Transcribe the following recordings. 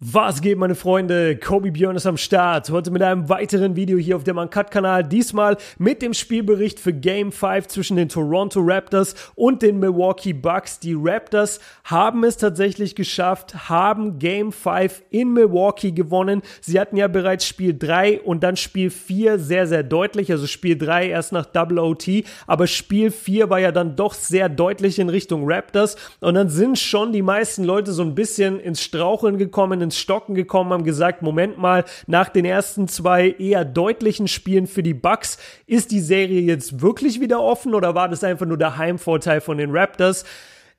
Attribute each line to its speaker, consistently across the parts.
Speaker 1: Was geht, meine Freunde? Kobe Björn ist am Start. Heute mit einem weiteren Video hier auf dem Uncut-Kanal. Diesmal mit dem Spielbericht für Game 5 zwischen den Toronto Raptors und den Milwaukee Bucks. Die Raptors haben es tatsächlich geschafft, haben Game 5 in Milwaukee gewonnen. Sie hatten ja bereits Spiel 3 und dann Spiel 4 sehr, sehr deutlich. Also Spiel 3 erst nach Double OT. Aber Spiel 4 war ja dann doch sehr deutlich in Richtung Raptors. Und dann sind schon die meisten Leute so ein bisschen ins Straucheln gekommen, ins Stocken gekommen, haben gesagt, Moment mal, nach den ersten zwei eher deutlichen Spielen für die Bucks, ist die Serie jetzt wirklich wieder offen oder war das einfach nur der Heimvorteil von den Raptors?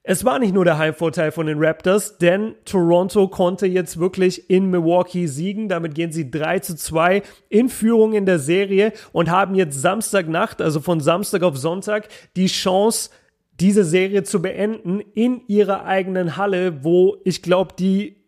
Speaker 1: Es war nicht nur der Heimvorteil von den Raptors, denn Toronto konnte jetzt wirklich in Milwaukee siegen. Damit gehen sie 3 zu 2 in Führung in der Serie und haben jetzt Samstagnacht, also von Samstag auf Sonntag, die Chance, diese Serie zu beenden in ihrer eigenen Halle, wo ich glaube, die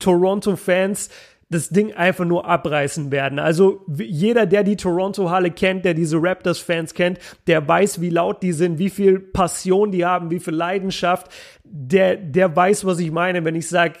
Speaker 1: Toronto-Fans das Ding einfach nur abreißen werden. Also jeder, der die Toronto-Halle kennt, der diese Raptors-Fans kennt, der weiß, wie laut die sind, wie viel Passion die haben, wie viel Leidenschaft. Der, der weiß, was ich meine, wenn ich sage,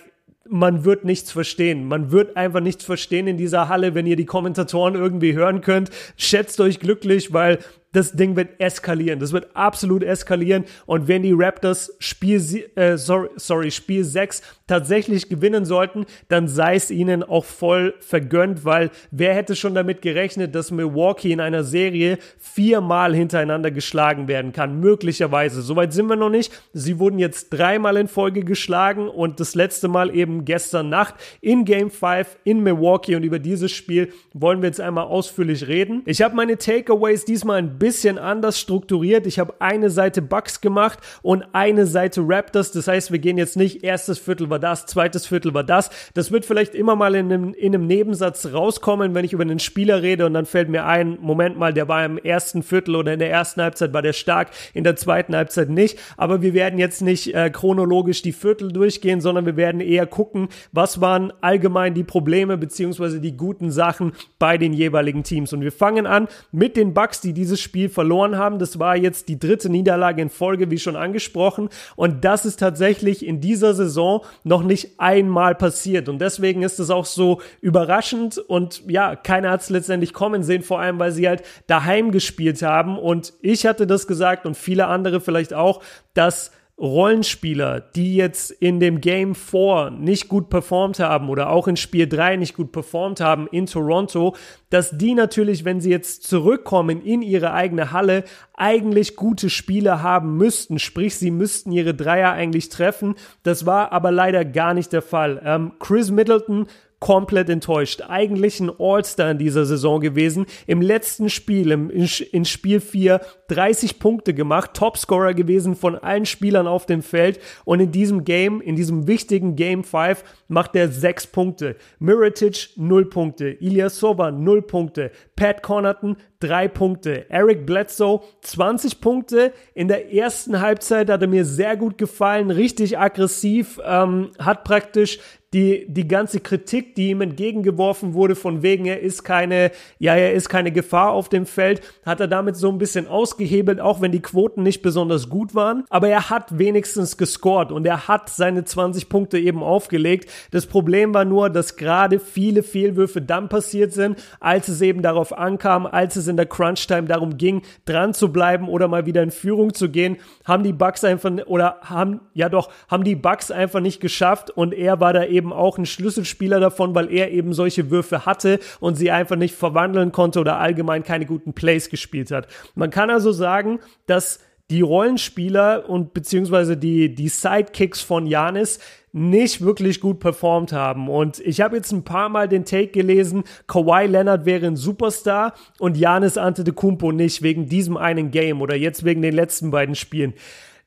Speaker 1: man wird nichts verstehen. Man wird einfach nichts verstehen in dieser Halle, wenn ihr die Kommentatoren irgendwie hören könnt. Schätzt euch glücklich, weil das Ding wird eskalieren. Das wird absolut eskalieren. Und wenn die Raptors Spiel, äh, sorry, sorry, Spiel 6 tatsächlich gewinnen sollten, dann sei es ihnen auch voll vergönnt, weil wer hätte schon damit gerechnet, dass Milwaukee in einer Serie viermal hintereinander geschlagen werden kann? Möglicherweise. Soweit sind wir noch nicht. Sie wurden jetzt dreimal in Folge geschlagen und das letzte Mal eben gestern Nacht in Game 5 in Milwaukee. Und über dieses Spiel wollen wir jetzt einmal ausführlich reden. Ich habe meine Takeaways diesmal ein bisschen anders strukturiert. Ich habe eine Seite Bucks gemacht und eine Seite Raptors. Das heißt, wir gehen jetzt nicht erstes Viertel war das, zweites Viertel war das. Das wird vielleicht immer mal in einem, in einem Nebensatz rauskommen, wenn ich über einen Spieler rede und dann fällt mir ein, Moment mal, der war im ersten Viertel oder in der ersten Halbzeit war der stark, in der zweiten Halbzeit nicht. Aber wir werden jetzt nicht äh, chronologisch die Viertel durchgehen, sondern wir werden eher gucken, was waren allgemein die Probleme beziehungsweise die guten Sachen bei den jeweiligen Teams. Und wir fangen an mit den Bucks, die dieses Spiel Spiel verloren haben. Das war jetzt die dritte Niederlage in Folge, wie schon angesprochen. Und das ist tatsächlich in dieser Saison noch nicht einmal passiert. Und deswegen ist es auch so überraschend. Und ja, keiner hat es letztendlich kommen sehen, vor allem weil sie halt daheim gespielt haben. Und ich hatte das gesagt und viele andere vielleicht auch, dass Rollenspieler, die jetzt in dem Game 4 nicht gut performt haben oder auch in Spiel 3 nicht gut performt haben in Toronto, dass die natürlich, wenn sie jetzt zurückkommen in ihre eigene Halle, eigentlich gute Spiele haben müssten. Sprich, sie müssten ihre Dreier eigentlich treffen. Das war aber leider gar nicht der Fall. Ähm, Chris Middleton komplett enttäuscht. Eigentlich ein All-Star in dieser Saison gewesen. Im letzten Spiel, im, in, Spiel 4, 30 Punkte gemacht, Topscorer gewesen von allen Spielern auf dem Feld. Und in diesem Game, in diesem wichtigen Game 5, macht er 6 Punkte. Miritic 0 Punkte. Ilyasova 0 Punkte. Pat Connaughton 3 Punkte. Eric Bledsoe 20 Punkte. In der ersten Halbzeit hat er mir sehr gut gefallen, richtig aggressiv, ähm, hat praktisch die, die ganze Kritik, die ihm entgegengeworfen wurde, von wegen, er ist keine, ja, er ist keine Gefahr auf dem Feld, hat er damit so ein bisschen ausgehebelt, auch wenn die Quoten nicht besonders gut waren. Aber er hat wenigstens gescored und er hat seine 20 Punkte eben aufgelegt. Das Problem war nur, dass gerade viele Fehlwürfe dann passiert sind, als es eben darauf ankam, als es in der Crunch-Time darum ging, dran zu bleiben oder mal wieder in Führung zu gehen, haben die Bucks einfach, oder haben, ja doch, haben die Bucks einfach nicht geschafft und er war da eben eben auch ein Schlüsselspieler davon, weil er eben solche Würfe hatte und sie einfach nicht verwandeln konnte oder allgemein keine guten Plays gespielt hat. Man kann also sagen, dass die Rollenspieler und beziehungsweise die, die Sidekicks von Janis nicht wirklich gut performt haben. Und ich habe jetzt ein paar Mal den Take gelesen, Kawhi Leonard wäre ein Superstar und Janis Antetokounmpo nicht wegen diesem einen Game oder jetzt wegen den letzten beiden Spielen.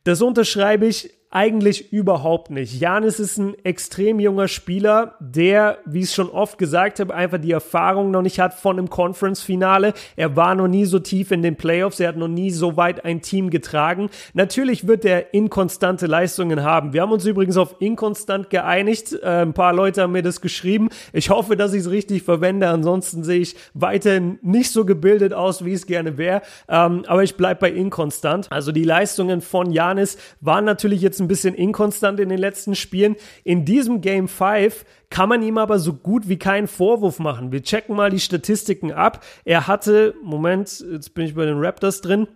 Speaker 1: Das unterschreibe ich eigentlich überhaupt nicht. Janis ist ein extrem junger Spieler, der, wie ich es schon oft gesagt habe, einfach die Erfahrung noch nicht hat von einem Conference-Finale. Er war noch nie so tief in den Playoffs, er hat noch nie so weit ein Team getragen. Natürlich wird er inkonstante Leistungen haben. Wir haben uns übrigens auf inkonstant geeinigt. Äh, ein paar Leute haben mir das geschrieben. Ich hoffe, dass ich es richtig verwende. Ansonsten sehe ich weiterhin nicht so gebildet aus, wie es gerne wäre. Ähm, aber ich bleibe bei inkonstant. Also die Leistungen von Janis waren natürlich jetzt ein bisschen inkonstant in den letzten Spielen. In diesem Game 5 kann man ihm aber so gut wie keinen Vorwurf machen. Wir checken mal die Statistiken ab. Er hatte, Moment, jetzt bin ich bei den Raptors drin.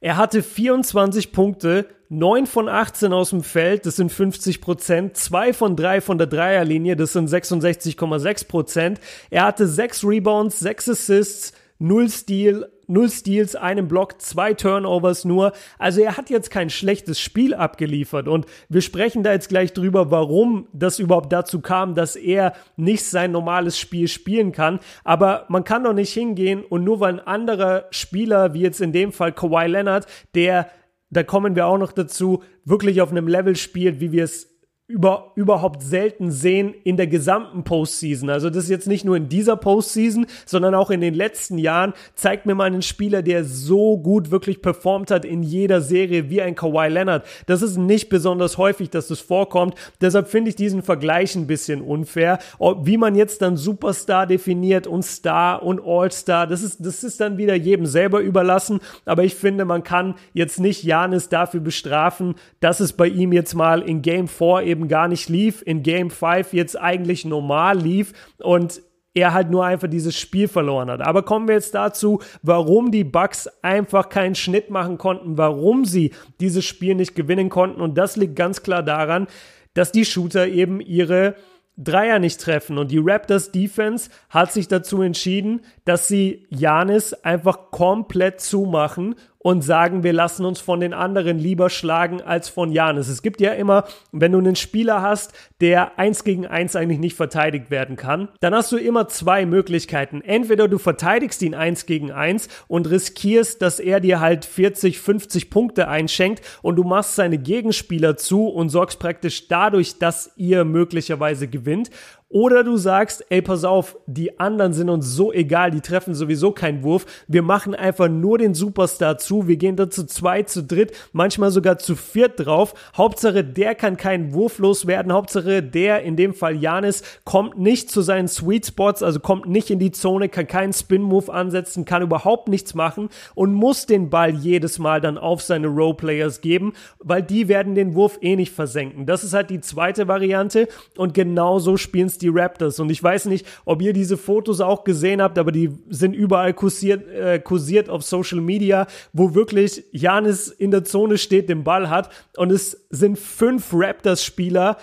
Speaker 1: Er hatte 24 Punkte, 9 von 18 aus dem Feld, das sind 50 Prozent, 2 von 3 von der Dreierlinie, das sind 66,6 Prozent. Er hatte 6 Rebounds, 6 Assists, 0 Steal, null Steals, einen Block, zwei Turnovers nur. Also er hat jetzt kein schlechtes Spiel abgeliefert und wir sprechen da jetzt gleich drüber, warum das überhaupt dazu kam, dass er nicht sein normales Spiel spielen kann. Aber man kann doch nicht hingehen und nur weil ein anderer Spieler, wie jetzt in dem Fall Kawhi Leonard, der da kommen wir auch noch dazu, wirklich auf einem Level spielt, wie wir es über, überhaupt selten sehen in der gesamten Postseason. Also das ist jetzt nicht nur in dieser Postseason, sondern auch in den letzten Jahren. Zeigt mir mal einen Spieler, der so gut wirklich performt hat in jeder Serie wie ein Kawhi Leonard. Das ist nicht besonders häufig, dass das vorkommt. Deshalb finde ich diesen Vergleich ein bisschen unfair. Wie man jetzt dann Superstar definiert und Star und All-Star, das ist, das ist dann wieder jedem selber überlassen. Aber ich finde, man kann jetzt nicht Janis dafür bestrafen, dass es bei ihm jetzt mal in Game 4 eben eben gar nicht lief, in Game 5 jetzt eigentlich normal lief und er halt nur einfach dieses Spiel verloren hat. Aber kommen wir jetzt dazu, warum die Bucks einfach keinen Schnitt machen konnten, warum sie dieses Spiel nicht gewinnen konnten. Und das liegt ganz klar daran, dass die Shooter eben ihre Dreier nicht treffen. Und die Raptors Defense hat sich dazu entschieden, dass sie Janis einfach komplett zumachen und sagen, wir lassen uns von den anderen lieber schlagen als von Janis. Es gibt ja immer, wenn du einen Spieler hast, der eins gegen eins eigentlich nicht verteidigt werden kann, dann hast du immer zwei Möglichkeiten. Entweder du verteidigst ihn eins gegen eins und riskierst, dass er dir halt 40, 50 Punkte einschenkt und du machst seine Gegenspieler zu und sorgst praktisch dadurch, dass ihr möglicherweise gewinnt. Oder du sagst, ey, pass auf, die anderen sind uns so egal, die treffen sowieso keinen Wurf. Wir machen einfach nur den Superstar zu. Wir gehen da zu zweit, zu dritt, manchmal sogar zu viert drauf. Hauptsache, der kann keinen Wurf loswerden. Hauptsache, der, in dem Fall Janis, kommt nicht zu seinen Sweet Spots, also kommt nicht in die Zone, kann keinen Spin-Move ansetzen, kann überhaupt nichts machen und muss den Ball jedes Mal dann auf seine Roleplayers geben, weil die werden den Wurf eh nicht versenken. Das ist halt die zweite Variante und genauso spielen die Raptors. Und ich weiß nicht, ob ihr diese Fotos auch gesehen habt, aber die sind überall kursiert, äh, kursiert auf Social Media, wo wirklich Janis in der Zone steht, den Ball hat. Und es sind fünf Raptors-Spieler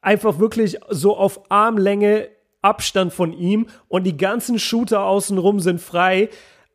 Speaker 1: einfach wirklich so auf Armlänge Abstand von ihm und die ganzen Shooter außenrum sind frei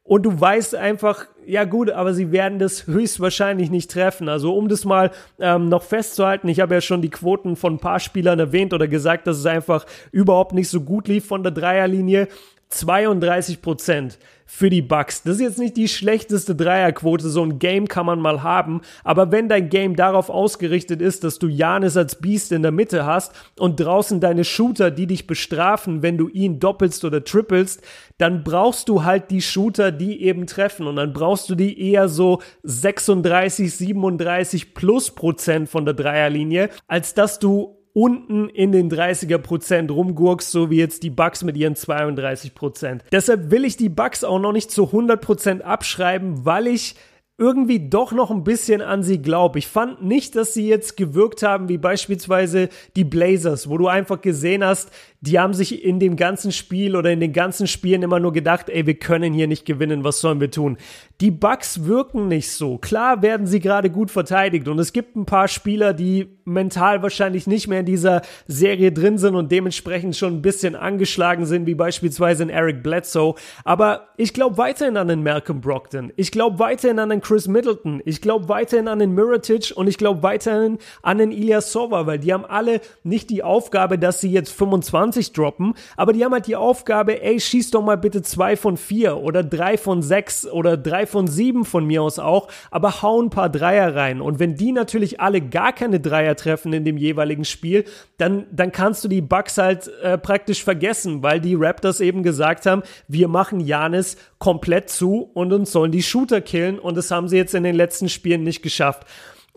Speaker 1: und du weißt einfach, ja gut, aber sie werden das höchstwahrscheinlich nicht treffen. Also um das mal ähm, noch festzuhalten, ich habe ja schon die Quoten von ein paar Spielern erwähnt oder gesagt, dass es einfach überhaupt nicht so gut lief von der Dreierlinie. 32 Prozent für die Bucks. Das ist jetzt nicht die schlechteste Dreierquote, so ein Game kann man mal haben, aber wenn dein Game darauf ausgerichtet ist, dass du Janis als Beast in der Mitte hast und draußen deine Shooter, die dich bestrafen, wenn du ihn doppelst oder trippelst, dann brauchst du halt die Shooter, die eben treffen und dann brauchst du die eher so 36, 37 plus Prozent von der Dreierlinie, als dass du unten in den 30er Prozent rumgurkst, so wie jetzt die Bucks mit ihren 32 Prozent. Deshalb will ich die Bucks auch noch nicht zu 100 Prozent abschreiben, weil ich irgendwie doch noch ein bisschen an sie glaube. Ich fand nicht, dass sie jetzt gewirkt haben wie beispielsweise die Blazers, wo du einfach gesehen hast, die haben sich in dem ganzen Spiel oder in den ganzen Spielen immer nur gedacht, ey, wir können hier nicht gewinnen, was sollen wir tun? Die Bucks wirken nicht so. Klar werden sie gerade gut verteidigt und es gibt ein paar Spieler, die mental wahrscheinlich nicht mehr in dieser Serie drin sind und dementsprechend schon ein bisschen angeschlagen sind, wie beispielsweise in Eric Bledsoe. Aber ich glaube weiterhin an den Malcolm Brockton. Ich glaube weiterhin an den Chris Middleton. Ich glaube weiterhin an den Mirotic und ich glaube weiterhin an den Ilya Sova, weil die haben alle nicht die Aufgabe, dass sie jetzt 25 20 droppen, aber die haben halt die Aufgabe, ey, schieß doch mal bitte zwei von vier oder drei von sechs oder drei von sieben von mir aus auch, aber hau ein paar Dreier rein. Und wenn die natürlich alle gar keine Dreier treffen in dem jeweiligen Spiel, dann, dann kannst du die Bugs halt äh, praktisch vergessen, weil die Raptors eben gesagt haben, wir machen Janis komplett zu und uns sollen die Shooter killen und das haben sie jetzt in den letzten Spielen nicht geschafft.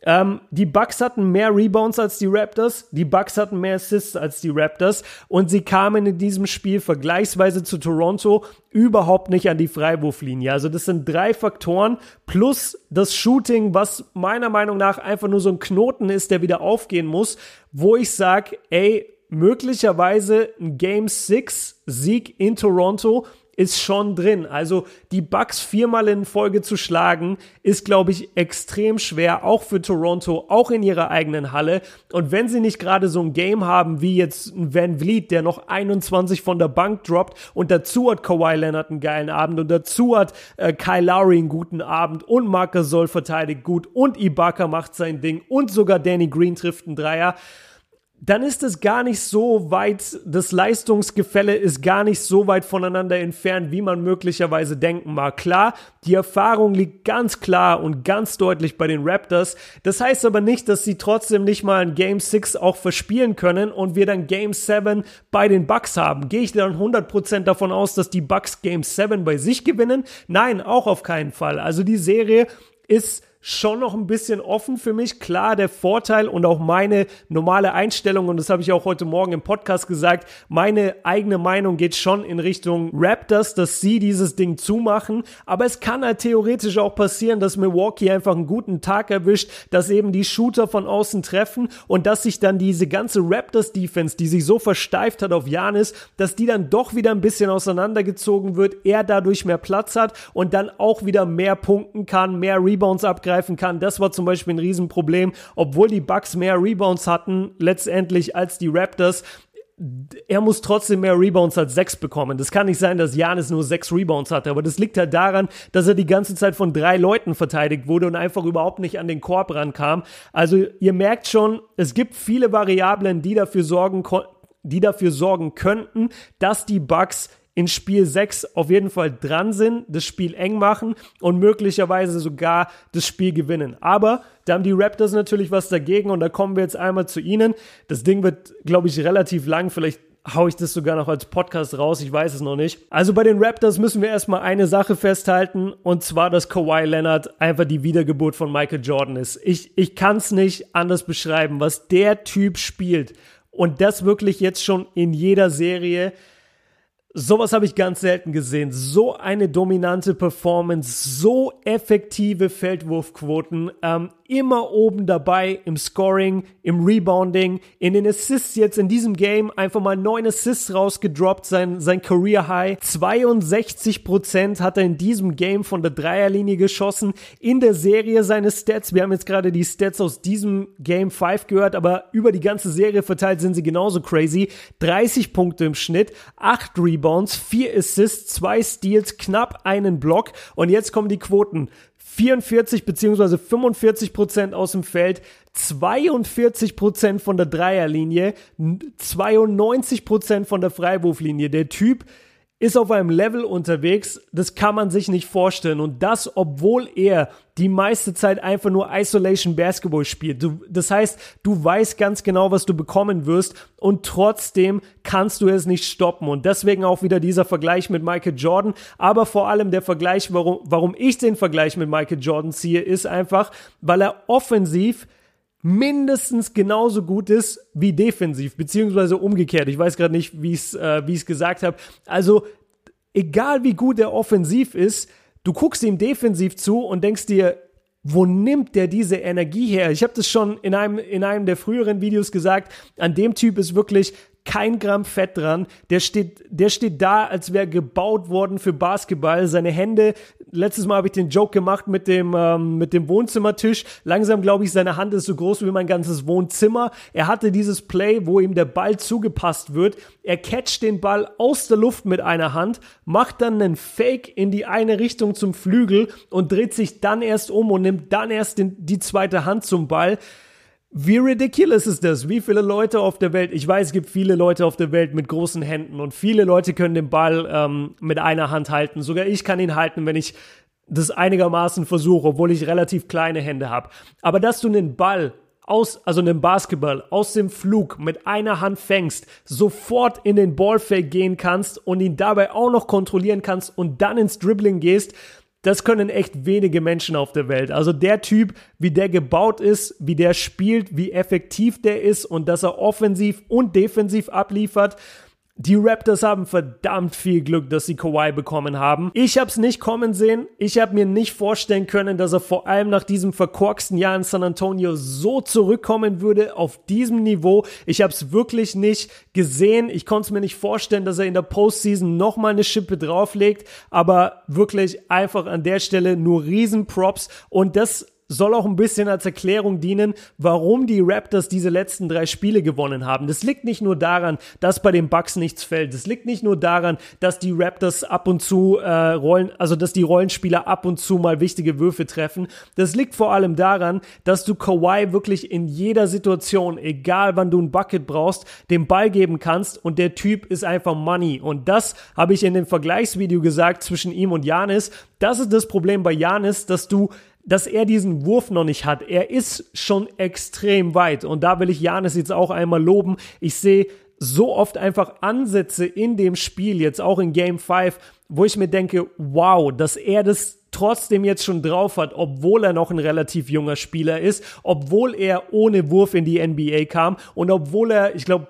Speaker 1: Ähm, die Bucks hatten mehr Rebounds als die Raptors, die Bucks hatten mehr Assists als die Raptors und sie kamen in diesem Spiel vergleichsweise zu Toronto überhaupt nicht an die Freiwurflinie. Also das sind drei Faktoren plus das Shooting, was meiner Meinung nach einfach nur so ein Knoten ist, der wieder aufgehen muss, wo ich sage, ey, möglicherweise ein Game 6 Sieg in Toronto ist schon drin. Also die Bucks viermal in Folge zu schlagen, ist, glaube ich, extrem schwer, auch für Toronto, auch in ihrer eigenen Halle. Und wenn sie nicht gerade so ein Game haben, wie jetzt ein Van Vliet, der noch 21 von der Bank droppt und dazu hat Kawhi Leonard einen geilen Abend und dazu hat äh, Kyle Lowry einen guten Abend und Marcus Soll verteidigt gut und Ibaka macht sein Ding und sogar Danny Green trifft einen Dreier dann ist es gar nicht so weit, das Leistungsgefälle ist gar nicht so weit voneinander entfernt, wie man möglicherweise denken mag. Klar, die Erfahrung liegt ganz klar und ganz deutlich bei den Raptors. Das heißt aber nicht, dass sie trotzdem nicht mal ein Game 6 auch verspielen können und wir dann Game 7 bei den Bucks haben. Gehe ich dann 100% davon aus, dass die Bucks Game 7 bei sich gewinnen? Nein, auch auf keinen Fall. Also die Serie ist schon noch ein bisschen offen für mich. Klar, der Vorteil und auch meine normale Einstellung, und das habe ich auch heute Morgen im Podcast gesagt, meine eigene Meinung geht schon in Richtung Raptors, dass sie dieses Ding zumachen. Aber es kann halt theoretisch auch passieren, dass Milwaukee einfach einen guten Tag erwischt, dass eben die Shooter von außen treffen und dass sich dann diese ganze Raptors-Defense, die sich so versteift hat auf Janis, dass die dann doch wieder ein bisschen auseinandergezogen wird, er dadurch mehr Platz hat und dann auch wieder mehr punkten kann, mehr Rebounds abgreifen abgreifen kann. Das war zum Beispiel ein Riesenproblem, obwohl die Bucks mehr Rebounds hatten letztendlich als die Raptors er muss trotzdem mehr Rebounds als sechs bekommen. Das kann nicht sein, dass Janis nur sechs Rebounds hatte, aber das liegt halt daran, dass er die ganze Zeit von drei Leuten verteidigt wurde und einfach überhaupt nicht an den Korb rankam. Also ihr merkt schon, es gibt viele Variablen, die dafür sorgen, die dafür sorgen könnten, dass die Bucks in Spiel 6 auf jeden Fall dran sind, das Spiel eng machen und möglicherweise sogar das Spiel gewinnen. Aber da haben die Raptors natürlich was dagegen und da kommen wir jetzt einmal zu ihnen. Das Ding wird, glaube ich, relativ lang. Vielleicht hau ich das sogar noch als Podcast raus, ich weiß es noch nicht. Also bei den Raptors müssen wir erstmal eine Sache festhalten und zwar, dass Kawhi Leonard einfach die Wiedergeburt von Michael Jordan ist. Ich, ich kann es nicht anders beschreiben, was der Typ spielt und das wirklich jetzt schon in jeder Serie. Sowas habe ich ganz selten gesehen. So eine dominante Performance, so effektive Feldwurfquoten. Ähm, immer oben dabei im Scoring, im Rebounding, in den Assists jetzt in diesem Game einfach mal neun Assists rausgedroppt, sein, sein Career High. 62 Prozent hat er in diesem Game von der Dreierlinie geschossen. In der Serie seine Stats, wir haben jetzt gerade die Stats aus diesem Game 5 gehört, aber über die ganze Serie verteilt sind sie genauso crazy. 30 Punkte im Schnitt, 8 Rebounds, 4 Assists, 2 Steals, knapp einen Block und jetzt kommen die Quoten. 44 bzw. 45 Prozent aus dem Feld, 42 Prozent von der Dreierlinie, 92 Prozent von der Freiwurflinie. Der Typ ist auf einem Level unterwegs, das kann man sich nicht vorstellen. Und das, obwohl er die meiste Zeit einfach nur Isolation Basketball spielt. Du, das heißt, du weißt ganz genau, was du bekommen wirst und trotzdem kannst du es nicht stoppen. Und deswegen auch wieder dieser Vergleich mit Michael Jordan. Aber vor allem der Vergleich, warum, warum ich den Vergleich mit Michael Jordan ziehe, ist einfach, weil er offensiv mindestens genauso gut ist wie defensiv, beziehungsweise umgekehrt. Ich weiß gerade nicht, wie ich es äh, wie gesagt habe. Also, egal wie gut er offensiv ist, du guckst ihm defensiv zu und denkst dir, wo nimmt der diese Energie her? Ich habe das schon in einem, in einem der früheren Videos gesagt. An dem Typ ist wirklich kein Gramm Fett dran. Der steht, der steht da, als wäre gebaut worden für Basketball. Seine Hände, letztes Mal habe ich den Joke gemacht mit dem, ähm, mit dem Wohnzimmertisch. Langsam glaube ich, seine Hand ist so groß wie mein ganzes Wohnzimmer. Er hatte dieses Play, wo ihm der Ball zugepasst wird. Er catcht den Ball aus der Luft mit einer Hand, macht dann einen Fake in die eine Richtung zum Flügel und dreht sich dann erst um und nimmt dann erst den, die zweite Hand zum Ball. Wie ridiculous ist das? Wie viele Leute auf der Welt, ich weiß, es gibt viele Leute auf der Welt mit großen Händen und viele Leute können den Ball ähm, mit einer Hand halten. Sogar ich kann ihn halten, wenn ich das einigermaßen versuche, obwohl ich relativ kleine Hände habe. Aber dass du einen Ball aus, also einen Basketball aus dem Flug mit einer Hand fängst, sofort in den Ballfake gehen kannst und ihn dabei auch noch kontrollieren kannst und dann ins Dribbling gehst, das können echt wenige Menschen auf der Welt. Also der Typ, wie der gebaut ist, wie der spielt, wie effektiv der ist und dass er offensiv und defensiv abliefert, die Raptors haben verdammt viel Glück, dass sie Kawhi bekommen haben. Ich habe es nicht kommen sehen. Ich habe mir nicht vorstellen können, dass er vor allem nach diesem verkorksten Jahr in San Antonio so zurückkommen würde auf diesem Niveau. Ich habe es wirklich nicht gesehen. Ich konnte es mir nicht vorstellen, dass er in der Postseason nochmal eine Schippe drauflegt. Aber wirklich einfach an der Stelle nur Riesenprops. Und das soll auch ein bisschen als Erklärung dienen, warum die Raptors diese letzten drei Spiele gewonnen haben. Das liegt nicht nur daran, dass bei den Bucks nichts fällt. Das liegt nicht nur daran, dass die Raptors ab und zu äh, Rollen, also dass die Rollenspieler ab und zu mal wichtige Würfe treffen. Das liegt vor allem daran, dass du Kawhi wirklich in jeder Situation, egal wann du ein Bucket brauchst, den Ball geben kannst und der Typ ist einfach Money. Und das habe ich in dem Vergleichsvideo gesagt zwischen ihm und Janis. Das ist das Problem bei Janis, dass du dass er diesen Wurf noch nicht hat. Er ist schon extrem weit und da will ich Janis jetzt auch einmal loben. Ich sehe so oft einfach Ansätze in dem Spiel, jetzt auch in Game 5, wo ich mir denke, wow, dass er das trotzdem jetzt schon drauf hat, obwohl er noch ein relativ junger Spieler ist, obwohl er ohne Wurf in die NBA kam und obwohl er, ich glaube,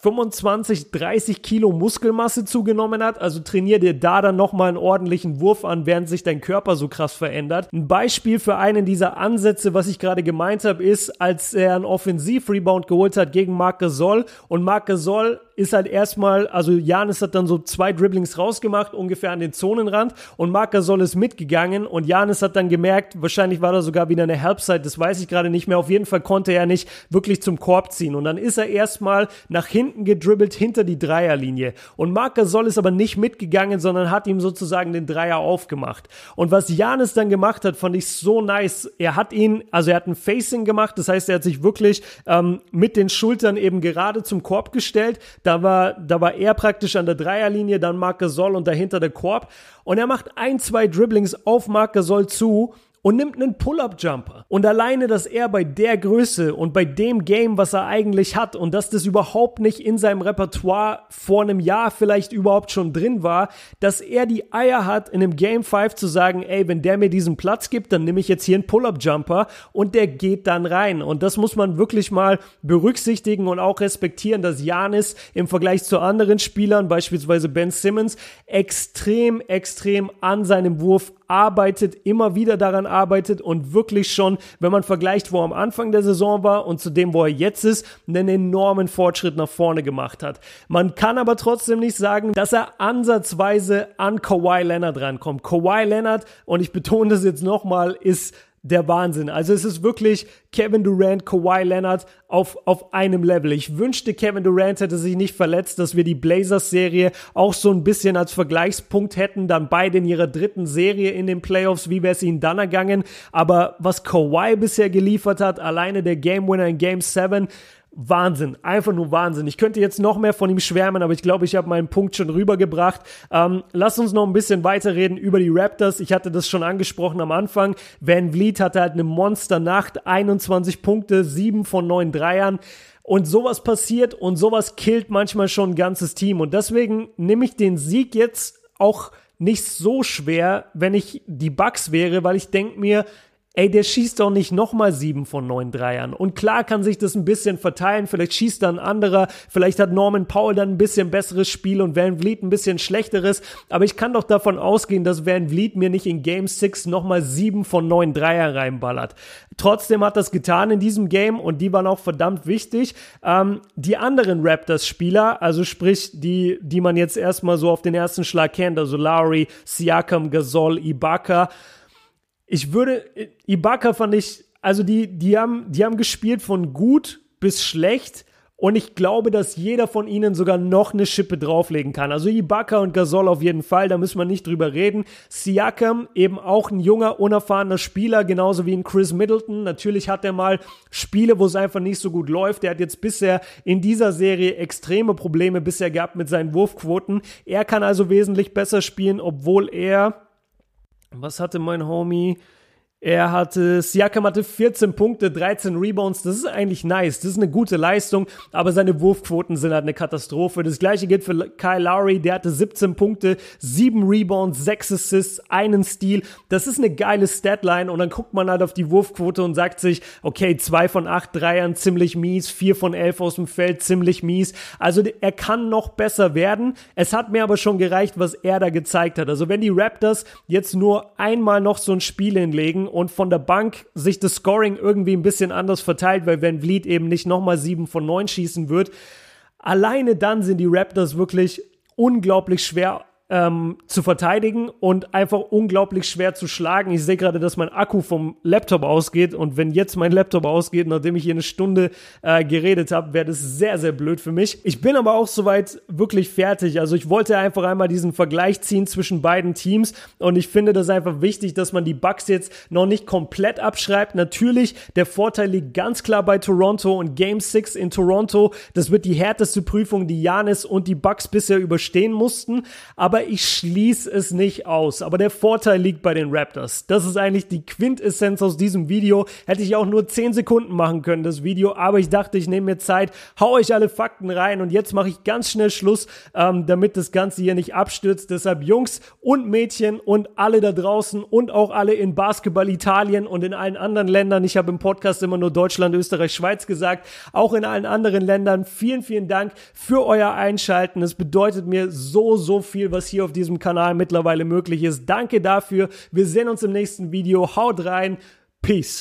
Speaker 1: 25, 30 Kilo Muskelmasse zugenommen hat. Also trainier dir da dann nochmal einen ordentlichen Wurf an, während sich dein Körper so krass verändert. Ein Beispiel für einen dieser Ansätze, was ich gerade gemeint habe, ist, als er einen Offensiv-Rebound geholt hat gegen Marc Gasol. Und Marc Gasol ist halt erstmal, also Janis hat dann so zwei Dribblings rausgemacht, ungefähr an den Zonenrand. Und Marc Gasol ist mitgegangen. Und Janis hat dann gemerkt, wahrscheinlich war da sogar wieder eine Halbzeit, das weiß ich gerade nicht mehr, auf jeden Fall konnte er nicht wirklich zum Korb ziehen. Und dann ist er erstmal nach hinten gedribbelt hinter die Dreierlinie. Und Marc Gasol ist aber nicht mitgegangen, sondern hat ihm sozusagen den Dreier aufgemacht. Und was Janis dann gemacht hat, fand ich so nice, er hat ihn, also er hat ein Facing gemacht, das heißt, er hat sich wirklich ähm, mit den Schultern eben gerade zum Korb gestellt, da war, da war er praktisch an der Dreierlinie, dann Marc Gasol und dahinter der Korb. Und er macht ein, zwei Dribblings auf Marc Gasol zu und nimmt einen Pull-up-Jumper. Und alleine, dass er bei der Größe und bei dem Game, was er eigentlich hat und dass das überhaupt nicht in seinem Repertoire vor einem Jahr vielleicht überhaupt schon drin war, dass er die Eier hat, in einem Game 5 zu sagen, ey, wenn der mir diesen Platz gibt, dann nehme ich jetzt hier einen Pull-up-Jumper und der geht dann rein. Und das muss man wirklich mal berücksichtigen und auch respektieren, dass Janis im Vergleich zu anderen Spielern, beispielsweise Ben Simmons, extrem, extrem an seinem Wurf arbeitet, immer wieder daran arbeitet und wirklich schon, wenn man vergleicht, wo er am Anfang der Saison war und zu dem, wo er jetzt ist, einen enormen Fortschritt nach vorne gemacht hat. Man kann aber trotzdem nicht sagen, dass er ansatzweise an Kawhi Leonard rankommt. Kawhi Leonard, und ich betone das jetzt nochmal, ist der Wahnsinn. Also es ist wirklich Kevin Durant, Kawhi Leonard auf, auf einem Level. Ich wünschte, Kevin Durant hätte sich nicht verletzt, dass wir die Blazers-Serie auch so ein bisschen als Vergleichspunkt hätten. Dann beide in ihrer dritten Serie in den Playoffs. Wie wäre es ihnen dann ergangen? Aber was Kawhi bisher geliefert hat, alleine der Game Winner in Game 7, Wahnsinn, einfach nur Wahnsinn. Ich könnte jetzt noch mehr von ihm schwärmen, aber ich glaube, ich habe meinen Punkt schon rübergebracht. Ähm, lass uns noch ein bisschen weiterreden über die Raptors. Ich hatte das schon angesprochen am Anfang. Van Vliet hatte halt eine Monsternacht, 21 Punkte, 7 von 9 Dreiern. Und sowas passiert und sowas killt manchmal schon ein ganzes Team. Und deswegen nehme ich den Sieg jetzt auch nicht so schwer, wenn ich die Bugs wäre, weil ich denke mir, ey, der schießt doch nicht nochmal sieben von neun Dreiern. Und klar kann sich das ein bisschen verteilen. Vielleicht schießt da ein anderer, vielleicht hat Norman Powell dann ein bisschen besseres Spiel und Van Vliet ein bisschen schlechteres. Aber ich kann doch davon ausgehen, dass Van Vliet mir nicht in Game 6 nochmal sieben von neun Dreier reinballert. Trotzdem hat das getan in diesem Game und die waren auch verdammt wichtig. Ähm, die anderen Raptors-Spieler, also sprich die, die man jetzt erstmal so auf den ersten Schlag kennt, also Lowry, Siakam, Gasol, Ibaka, ich würde, Ibaka fand ich, also die, die haben, die haben gespielt von gut bis schlecht. Und ich glaube, dass jeder von ihnen sogar noch eine Schippe drauflegen kann. Also Ibaka und Gasol auf jeden Fall, da müssen wir nicht drüber reden. Siakam, eben auch ein junger, unerfahrener Spieler, genauso wie ein Chris Middleton. Natürlich hat er mal Spiele, wo es einfach nicht so gut läuft. Er hat jetzt bisher in dieser Serie extreme Probleme bisher gehabt mit seinen Wurfquoten. Er kann also wesentlich besser spielen, obwohl er was hatte mein Homie? Er hatte, Siakam hatte 14 Punkte, 13 Rebounds. Das ist eigentlich nice. Das ist eine gute Leistung, aber seine Wurfquoten sind halt eine Katastrophe. Das gleiche gilt für Kyle Lowry. Der hatte 17 Punkte, 7 Rebounds, 6 Assists, einen Steal. Das ist eine geile Statline und dann guckt man halt auf die Wurfquote und sagt sich, okay, 2 von 8 Dreiern, ziemlich mies, 4 von 11 aus dem Feld, ziemlich mies. Also er kann noch besser werden. Es hat mir aber schon gereicht, was er da gezeigt hat. Also wenn die Raptors jetzt nur einmal noch so ein Spiel hinlegen und von der Bank sich das Scoring irgendwie ein bisschen anders verteilt, weil Van Vliet eben nicht nochmal 7 von 9 schießen wird. Alleine dann sind die Raptors wirklich unglaublich schwer ähm, zu verteidigen und einfach unglaublich schwer zu schlagen. Ich sehe gerade, dass mein Akku vom Laptop ausgeht und wenn jetzt mein Laptop ausgeht, nachdem ich hier eine Stunde äh, geredet habe, wäre das sehr, sehr blöd für mich. Ich bin aber auch soweit wirklich fertig. Also ich wollte einfach einmal diesen Vergleich ziehen zwischen beiden Teams und ich finde das einfach wichtig, dass man die Bucks jetzt noch nicht komplett abschreibt. Natürlich, der Vorteil liegt ganz klar bei Toronto und Game 6 in Toronto. Das wird die härteste Prüfung, die Janis und die Bucks bisher überstehen mussten. Aber aber ich schließe es nicht aus. Aber der Vorteil liegt bei den Raptors. Das ist eigentlich die Quintessenz aus diesem Video. Hätte ich auch nur 10 Sekunden machen können, das Video. Aber ich dachte, ich nehme mir Zeit, hau euch alle Fakten rein und jetzt mache ich ganz schnell Schluss, ähm, damit das Ganze hier nicht abstürzt. Deshalb Jungs und Mädchen und alle da draußen und auch alle in Basketball Italien und in allen anderen Ländern. Ich habe im Podcast immer nur Deutschland, Österreich, Schweiz gesagt. Auch in allen anderen Ländern. Vielen, vielen Dank für euer Einschalten. Es bedeutet mir so, so viel, was hier auf diesem Kanal mittlerweile möglich ist. Danke dafür. Wir sehen uns im nächsten Video. Haut rein. Peace.